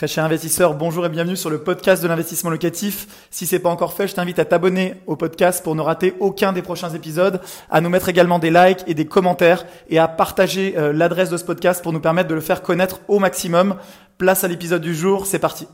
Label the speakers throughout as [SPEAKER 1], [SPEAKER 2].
[SPEAKER 1] Très cher investisseur, bonjour et bienvenue sur le podcast de l'investissement locatif. Si c'est pas encore fait, je t'invite à t'abonner au podcast pour ne rater aucun des prochains épisodes, à nous mettre également des likes et des commentaires et à partager euh, l'adresse de ce podcast pour nous permettre de le faire connaître au maximum. Place à l'épisode du jour, c'est parti.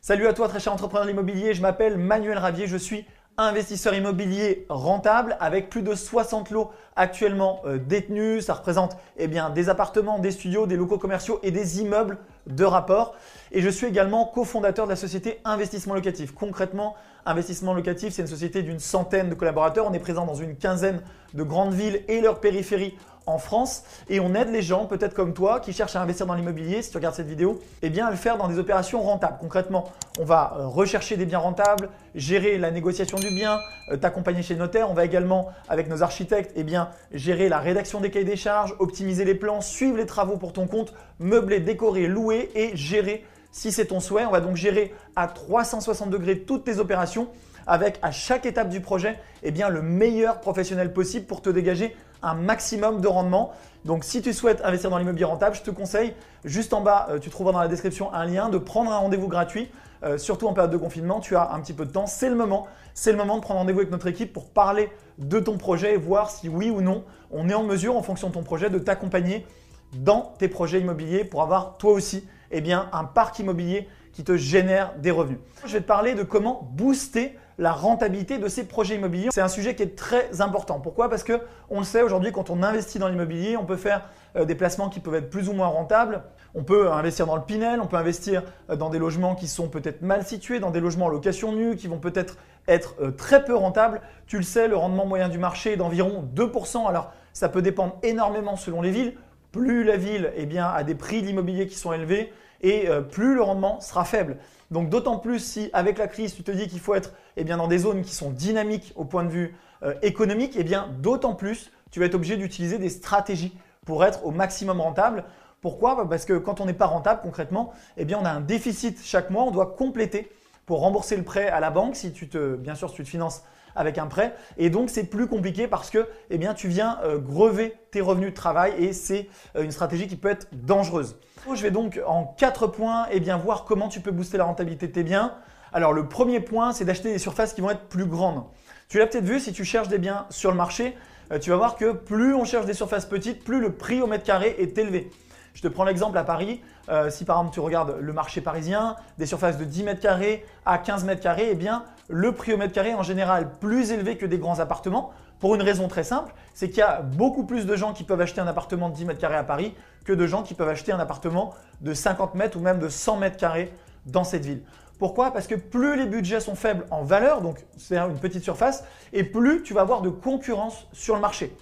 [SPEAKER 1] Salut à toi très cher entrepreneur de l'immobilier, je m'appelle Manuel Ravier, je suis investisseur immobilier rentable avec plus de 60 lots actuellement euh, détenus. Ça représente eh bien, des appartements, des studios, des locaux commerciaux et des immeubles de rapport. Et je suis également cofondateur de la société Investissement Locatif. Concrètement, Investissement Locatif, c'est une société d'une centaine de collaborateurs. On est présent dans une quinzaine de grandes villes et leurs périphéries en France et on aide les gens, peut-être comme toi, qui cherchent à investir dans l'immobilier, si tu regardes cette vidéo, eh bien à le faire dans des opérations rentables. Concrètement, on va euh, rechercher des biens rentables, gérer la négociation du bien, euh, t'accompagner chez le notaire. On va également, avec nos architectes, eh bien, gérer la rédaction des cahiers des charges, optimiser les plans, suivre les travaux pour ton compte, meubler, décorer, louer et gérer si c'est ton souhait. On va donc gérer à 360 degrés toutes tes opérations avec à chaque étape du projet eh bien, le meilleur professionnel possible pour te dégager un maximum de rendement. Donc si tu souhaites investir dans l'immobilier rentable, je te conseille juste en bas, euh, tu trouveras dans la description un lien de prendre un rendez-vous gratuit. Euh, surtout en période de confinement, tu as un petit peu de temps, c'est le moment. C'est le moment de prendre rendez-vous avec notre équipe pour parler de ton projet et voir si oui ou non on est en mesure, en fonction de ton projet, de t'accompagner dans tes projets immobiliers pour avoir toi aussi eh bien, un parc immobilier qui te génère des revenus. Je vais te parler de comment booster la rentabilité de ces projets immobiliers. C'est un sujet qui est très important. Pourquoi? Parce que on le sait aujourd'hui, quand on investit dans l'immobilier, on peut faire euh, des placements qui peuvent être plus ou moins rentables. On peut investir dans le Pinel, on peut investir euh, dans des logements qui sont peut-être mal situés, dans des logements en location nue, qui vont peut-être être euh, très peu rentables. Tu le sais, le rendement moyen du marché est d'environ 2%. Alors, ça peut dépendre énormément selon les villes. Plus la ville eh bien, a des prix d'immobilier qui sont élevés et plus le rendement sera faible. Donc d'autant plus si avec la crise, tu te dis qu'il faut être eh bien, dans des zones qui sont dynamiques au point de vue euh, économique, eh bien d'autant plus tu vas être obligé d'utiliser des stratégies pour être au maximum rentable. Pourquoi? Bah, Parce que quand on n'est pas rentable concrètement, eh on a un déficit chaque mois, on doit compléter pour rembourser le prêt à la banque si tu te bien sûr si tu te finances avec un prêt et donc c'est plus compliqué parce que eh tu viens euh, grever tes revenus de travail et c'est euh, une stratégie qui peut être dangereuse. Je vais donc en quatre points eh voir comment tu peux booster la rentabilité de tes biens. Alors le premier point, c'est d'acheter des surfaces qui vont être plus grandes. Tu l'as peut-être vu, si tu cherches des biens sur le marché, euh, tu vas voir que plus on cherche des surfaces petites, plus le prix au mètre carré est élevé. Je te prends l'exemple à Paris. Euh, si par exemple tu regardes le marché parisien, des surfaces de 10 mètres carrés à 15 mètres carrés, eh bien le prix au mètre carré est en général plus élevé que des grands appartements. Pour une raison très simple, c'est qu'il y a beaucoup plus de gens qui peuvent acheter un appartement de 10 mètres carrés à Paris que de gens qui peuvent acheter un appartement de 50 mètres ou même de 100 mètres carrés dans cette ville. Pourquoi? Parce que plus les budgets sont faibles en valeur, donc c'est une petite surface, et plus tu vas avoir de concurrence sur le marché.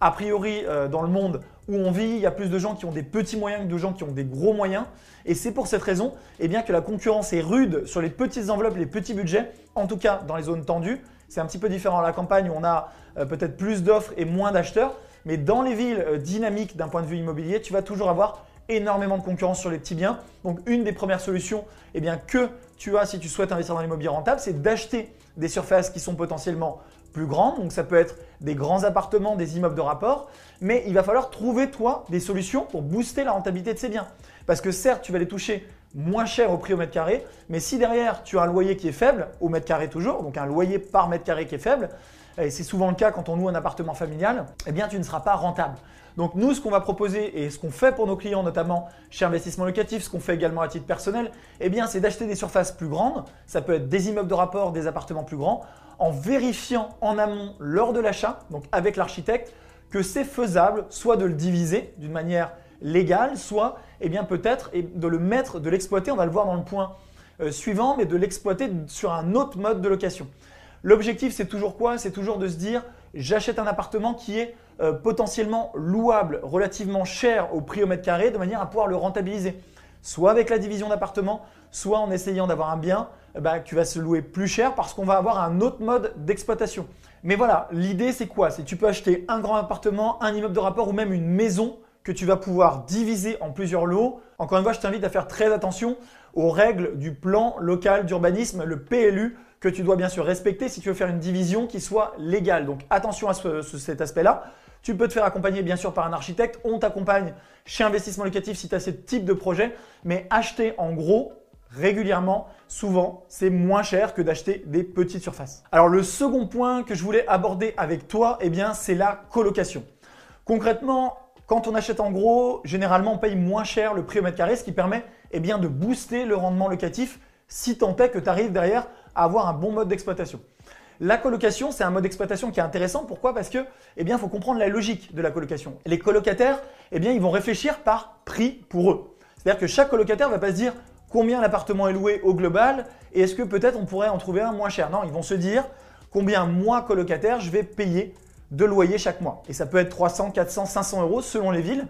[SPEAKER 1] A priori, euh, dans le monde où on vit, il y a plus de gens qui ont des petits moyens que de gens qui ont des gros moyens. Et c'est pour cette raison eh que la concurrence est rude sur les petites enveloppes, les petits budgets, en tout cas dans les zones tendues. C'est un petit peu différent à la campagne où on a euh, peut-être plus d'offres et moins d'acheteurs. Mais dans les villes euh, dynamiques d'un point de vue immobilier, tu vas toujours avoir énormément de concurrence sur les petits biens. Donc une des premières solutions eh que tu as si tu souhaites investir dans l'immobilier rentable, c'est d'acheter des surfaces qui sont potentiellement plus. Donc ça peut être des grands appartements, des immeubles de rapport. Mais il va falloir trouver toi des solutions pour booster la rentabilité de ces biens. Parce que certes, tu vas les toucher moins cher au prix au mètre carré, mais si derrière tu as un loyer qui est faible, au mètre carré toujours, donc un loyer par mètre carré qui est faible, et c'est souvent le cas quand on loue un appartement familial, eh bien tu ne seras pas rentable. Donc nous, ce qu'on va proposer et ce qu'on fait pour nos clients, notamment chez Investissement Locatif, ce qu'on fait également à titre personnel, eh c'est d'acheter des surfaces plus grandes, ça peut être des immeubles de rapport, des appartements plus grands, en vérifiant en amont lors de l'achat, donc avec l'architecte, que c'est faisable, soit de le diviser d'une manière légale, soit eh peut-être de le mettre, de l'exploiter, on va le voir dans le point euh, suivant, mais de l'exploiter sur un autre mode de location. L'objectif, c'est toujours quoi? C'est toujours de se dire, j'achète un appartement qui est euh, potentiellement louable, relativement cher au prix au mètre carré, de manière à pouvoir le rentabiliser. Soit avec la division d'appartement, soit en essayant d'avoir un bien eh ben, tu vas se louer plus cher parce qu'on va avoir un autre mode d'exploitation. Mais voilà, l'idée c'est quoi? C'est tu peux acheter un grand appartement, un immeuble de rapport ou même une maison que tu vas pouvoir diviser en plusieurs lots. Encore une fois, je t'invite à faire très attention aux règles du plan local d'urbanisme, le PLU, que tu dois bien sûr respecter si tu veux faire une division qui soit légale. Donc attention à cet aspect-là. Tu peux te faire accompagner bien sûr par un architecte. On t'accompagne chez Investissement Locatif si tu as ce type de projet. Mais acheter en gros régulièrement, souvent, c'est moins cher que d'acheter des petites surfaces. Alors le second point que je voulais aborder avec toi, eh bien, c'est la colocation. Concrètement, quand on achète en gros, généralement, on paye moins cher le prix au mètre carré, ce qui permet eh bien, de booster le rendement locatif si tant est que tu arrives derrière avoir un bon mode d'exploitation. La colocation, c'est un mode d'exploitation qui est intéressant. Pourquoi? Parce que, eh bien, il faut comprendre la logique de la colocation. Les colocataires, eh bien, ils vont réfléchir par prix pour eux. C'est-à-dire que chaque colocataire va pas se dire combien l'appartement est loué au global et est-ce que peut-être on pourrait en trouver un moins cher. Non, ils vont se dire combien moi colocataire je vais payer de loyer chaque mois. Et ça peut être 300, 400, 500 euros selon les villes.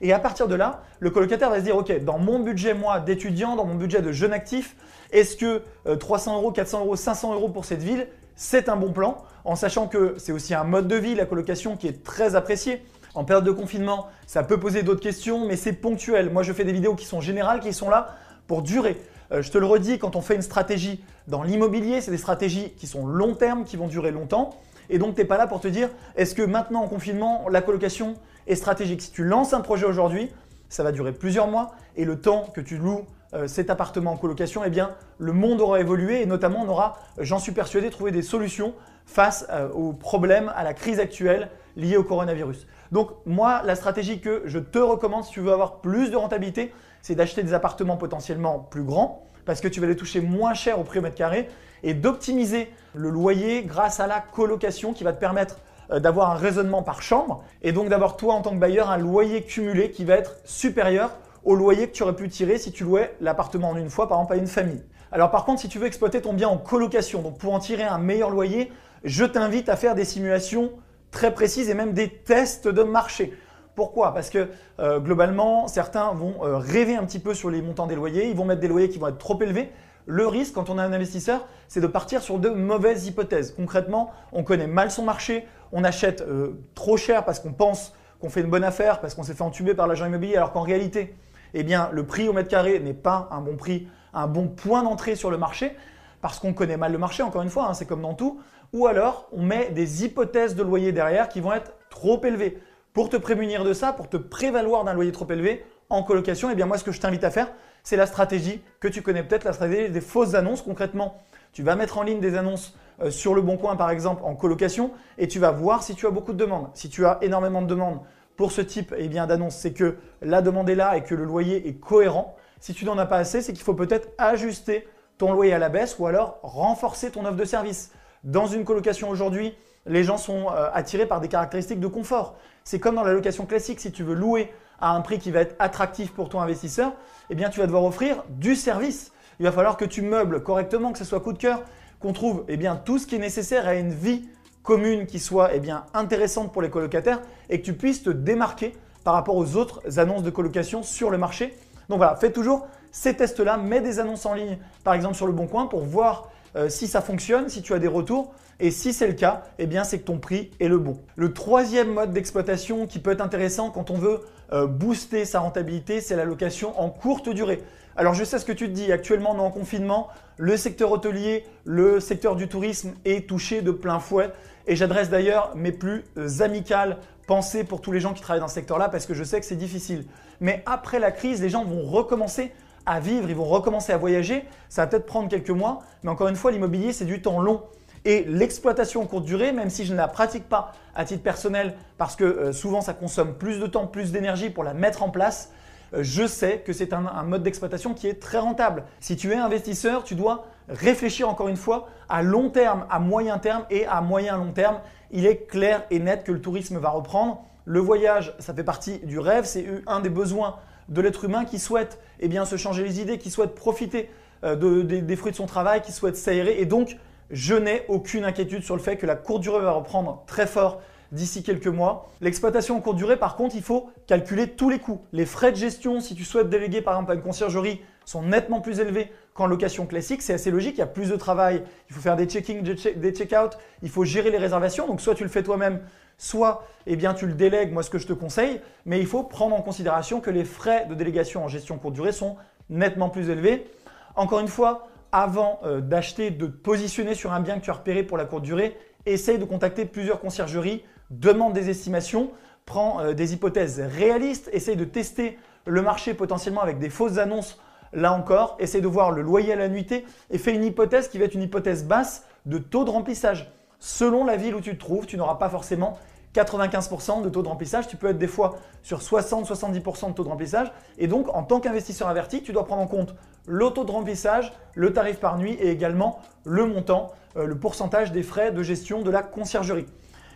[SPEAKER 1] Et à partir de là, le colocataire va se dire, OK, dans mon budget, moi, d'étudiant, dans mon budget de jeune actif, est-ce que 300 euh, euros, 400 euros, 500 euros pour cette ville, c'est un bon plan, en sachant que c'est aussi un mode de vie, la colocation, qui est très apprécié. En période de confinement, ça peut poser d'autres questions, mais c'est ponctuel. Moi, je fais des vidéos qui sont générales, qui sont là pour durer. Euh, je te le redis, quand on fait une stratégie dans l'immobilier, c'est des stratégies qui sont long terme, qui vont durer longtemps. Et donc, tu n'es pas là pour te dire, est-ce que maintenant en confinement, la colocation est stratégique? Si tu lances un projet aujourd'hui, ça va durer plusieurs mois et le temps que tu loues euh, cet appartement en colocation, eh bien, le monde aura évolué et notamment on aura, j'en suis persuadé, trouvé des solutions face euh, aux problèmes, à la crise actuelle liée au coronavirus. Donc moi, la stratégie que je te recommande si tu veux avoir plus de rentabilité, c'est d'acheter des appartements potentiellement plus grands parce que tu vas les toucher moins cher au prix au mètre carré et d'optimiser le loyer grâce à la colocation qui va te permettre euh, d'avoir un raisonnement par chambre et donc d'avoir toi en tant que bailleur un loyer cumulé qui va être supérieur au loyer que tu aurais pu tirer si tu louais l'appartement en une fois par exemple à une famille. Alors par contre si tu veux exploiter ton bien en colocation, donc pour en tirer un meilleur loyer, je t'invite à faire des simulations très précises et même des tests de marché. Pourquoi? Parce que euh, globalement, certains vont euh, rêver un petit peu sur les montants des loyers, ils vont mettre des loyers qui vont être trop élevés. Le risque, quand on est un investisseur, c'est de partir sur de mauvaises hypothèses. Concrètement, on connaît mal son marché, on achète euh, trop cher parce qu'on pense qu'on fait une bonne affaire, parce qu'on s'est fait entuber par l'agent immobilier, alors qu'en réalité, eh bien, le prix au mètre carré n'est pas un bon prix, un bon point d'entrée sur le marché, parce qu'on connaît mal le marché, encore une fois, hein, c'est comme dans tout. Ou alors, on met des hypothèses de loyer derrière qui vont être trop élevées. Pour te prémunir de ça, pour te prévaloir d'un loyer trop élevé en colocation, eh bien moi ce que je t'invite à faire, c'est la stratégie que tu connais peut-être, la stratégie des fausses annonces. Concrètement, tu vas mettre en ligne des annonces euh, sur le bon coin par exemple en colocation et tu vas voir si tu as beaucoup de demandes. Si tu as énormément de demandes pour ce type eh bien d'annonce, c'est que la demande est là et que le loyer est cohérent. Si tu n'en as pas assez, c'est qu'il faut peut-être ajuster ton loyer à la baisse ou alors renforcer ton offre de service. Dans une colocation aujourd'hui, les gens sont euh, attirés par des caractéristiques de confort. C'est comme dans la location classique, si tu veux louer à un prix qui va être attractif pour ton investisseur, eh bien tu vas devoir offrir du service. Il va falloir que tu meubles correctement, que ce soit coup de cœur, qu'on trouve eh bien, tout ce qui est nécessaire à une vie commune qui soit eh bien, intéressante pour les colocataires et que tu puisses te démarquer par rapport aux autres annonces de colocation sur le marché. Donc voilà, fais toujours ces tests-là, mets des annonces en ligne, par exemple sur le Bon Coin, pour voir euh, si ça fonctionne, si tu as des retours. Et si c'est le cas, eh bien c'est que ton prix est le bon. Le troisième mode d'exploitation qui peut être intéressant quand on veut euh, booster sa rentabilité, c'est la location en courte durée. Alors je sais ce que tu te dis, actuellement on est en confinement, le secteur hôtelier, le secteur du tourisme est touché de plein fouet et j'adresse d'ailleurs mes plus amicales pensées pour tous les gens qui travaillent dans ce secteur-là parce que je sais que c'est difficile. Mais après la crise, les gens vont recommencer à vivre, ils vont recommencer à voyager. Ça va peut-être prendre quelques mois, mais encore une fois, l'immobilier, c'est du temps long. Et l'exploitation courte durée, même si je ne la pratique pas à titre personnel, parce que euh, souvent ça consomme plus de temps, plus d'énergie pour la mettre en place, euh, je sais que c'est un, un, mode d'exploitation qui est très rentable. Si tu es investisseur, tu dois réfléchir encore une fois à long terme, à moyen terme et à moyen long terme. Il est clair et net que le tourisme va reprendre. Le voyage, ça fait partie du rêve, c'est un des besoins de l'être humain qui souhaite eh se changer les idées, qui souhaite profiter euh, des, fruits de son travail, qui souhaite s'aérer. Et donc, je n'ai aucune inquiétude sur le fait que la courte durée va reprendre très fort d'ici quelques mois. L'exploitation en courte durée, par contre, il faut calculer tous les coûts. Les frais de gestion, si tu souhaites déléguer par exemple à une conciergerie, sont nettement plus élevés qu'en location classique. C'est assez logique, il y a plus de travail, il faut faire des check-in, des check-out, il faut gérer les réservations. Donc soit tu le fais toi-même, soit eh bien, tu le délègues, moi ce que je te conseille, mais il faut prendre en considération que les frais de délégation en gestion courte durée sont nettement plus élevés. Encore une fois, avant euh, d'acheter, de te positionner sur un bien que tu as repéré pour la courte durée, essaye de contacter plusieurs conciergeries demande des estimations, prends euh, des hypothèses réalistes, essaye de tester le marché potentiellement avec des fausses annonces. Là encore, essaye de voir le loyer à la nuitée et fais une hypothèse qui va être une hypothèse basse de taux de remplissage. Selon la ville où tu te trouves, tu n'auras pas forcément 95% de taux de remplissage. Tu peux être des fois sur 60-70% de taux de remplissage. Et donc, en tant qu'investisseur averti, tu dois prendre en compte le taux de remplissage, le tarif par nuit et également le montant, euh, le pourcentage des frais de gestion de la conciergerie.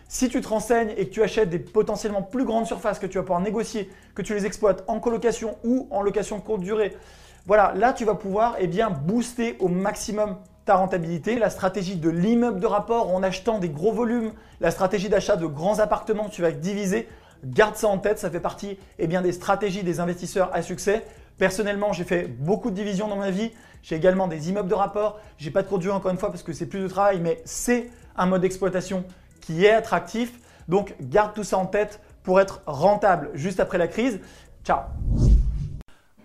[SPEAKER 1] Si tu te renseignes et que tu achètes des potentiellement plus grandes surfaces que tu vas pouvoir négocier, que tu les exploites en colocation ou en location courte durée, voilà, là tu vas pouvoir eh bien, booster au maximum ta rentabilité, la stratégie de l'immeuble de rapport en achetant des gros volumes, la stratégie d'achat de grands appartements, tu vas diviser. Garde ça en tête, ça fait partie eh bien, des stratégies des investisseurs à succès. Personnellement, j'ai fait beaucoup de divisions dans ma vie. J'ai également des immeubles de rapport. J'ai pas de court encore une fois parce que c'est plus de travail, mais c'est un mode d'exploitation qui est attractif. Donc garde tout ça en tête pour être rentable juste après la crise. Ciao